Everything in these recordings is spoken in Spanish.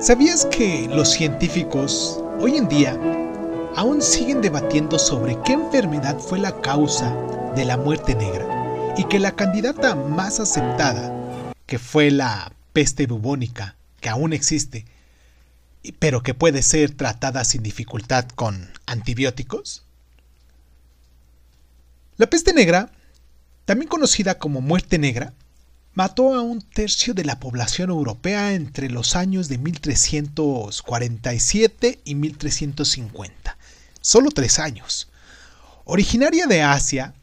¿Sabías que los científicos hoy en día aún siguen debatiendo sobre qué enfermedad fue la causa de la muerte negra y que la candidata más aceptada, que fue la peste bubónica, que aún existe, pero que puede ser tratada sin dificultad con antibióticos? La peste negra, también conocida como muerte negra, mató a un tercio de la población europea entre los años de 1347 y 1350. Solo tres años. Originaria de Asia,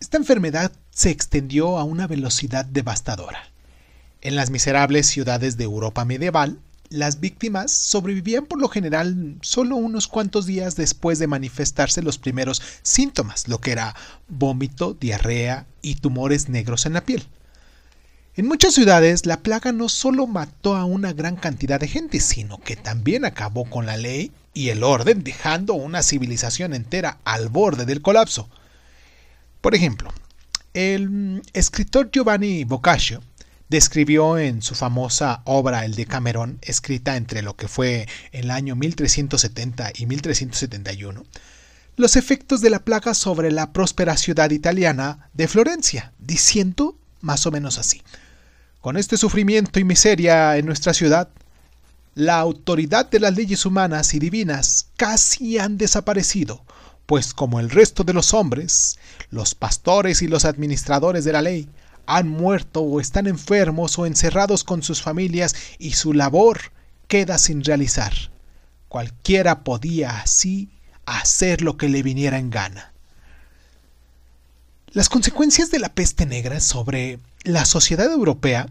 esta enfermedad se extendió a una velocidad devastadora. En las miserables ciudades de Europa medieval, las víctimas sobrevivían por lo general solo unos cuantos días después de manifestarse los primeros síntomas, lo que era vómito, diarrea y tumores negros en la piel. En muchas ciudades la plaga no solo mató a una gran cantidad de gente, sino que también acabó con la ley y el orden, dejando una civilización entera al borde del colapso. Por ejemplo, el escritor Giovanni Boccaccio describió en su famosa obra El Decamerón, escrita entre lo que fue el año 1370 y 1371, los efectos de la plaga sobre la próspera ciudad italiana de Florencia, diciendo más o menos así. Con este sufrimiento y miseria en nuestra ciudad, la autoridad de las leyes humanas y divinas casi han desaparecido, pues como el resto de los hombres, los pastores y los administradores de la ley han muerto o están enfermos o encerrados con sus familias y su labor queda sin realizar. Cualquiera podía así hacer lo que le viniera en gana. Las consecuencias de la peste negra sobre la sociedad europea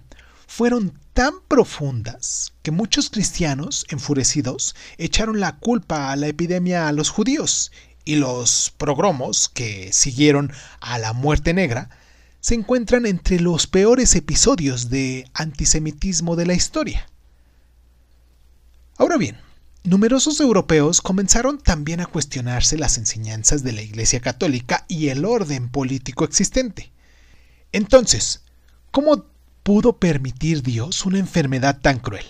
fueron tan profundas que muchos cristianos, enfurecidos, echaron la culpa a la epidemia a los judíos, y los progromos que siguieron a la muerte negra se encuentran entre los peores episodios de antisemitismo de la historia. Ahora bien, numerosos europeos comenzaron también a cuestionarse las enseñanzas de la Iglesia Católica y el orden político existente. Entonces, ¿cómo pudo permitir Dios una enfermedad tan cruel?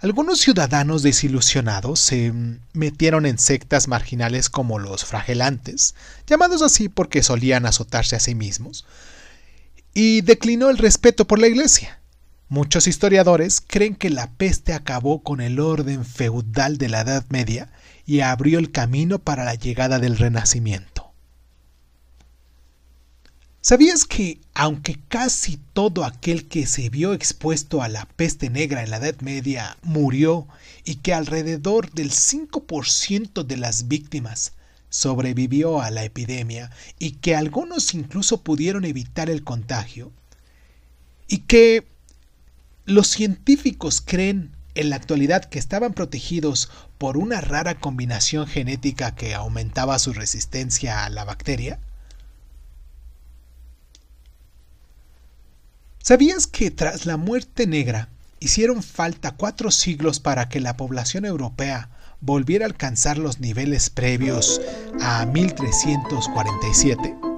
Algunos ciudadanos desilusionados se metieron en sectas marginales como los fragelantes, llamados así porque solían azotarse a sí mismos, y declinó el respeto por la Iglesia. Muchos historiadores creen que la peste acabó con el orden feudal de la Edad Media y abrió el camino para la llegada del Renacimiento. ¿Sabías que, aunque casi todo aquel que se vio expuesto a la peste negra en la Edad Media murió y que alrededor del 5% de las víctimas sobrevivió a la epidemia y que algunos incluso pudieron evitar el contagio? Y que los científicos creen en la actualidad que estaban protegidos por una rara combinación genética que aumentaba su resistencia a la bacteria? ¿Sabías que tras la muerte negra hicieron falta cuatro siglos para que la población europea volviera a alcanzar los niveles previos a 1347?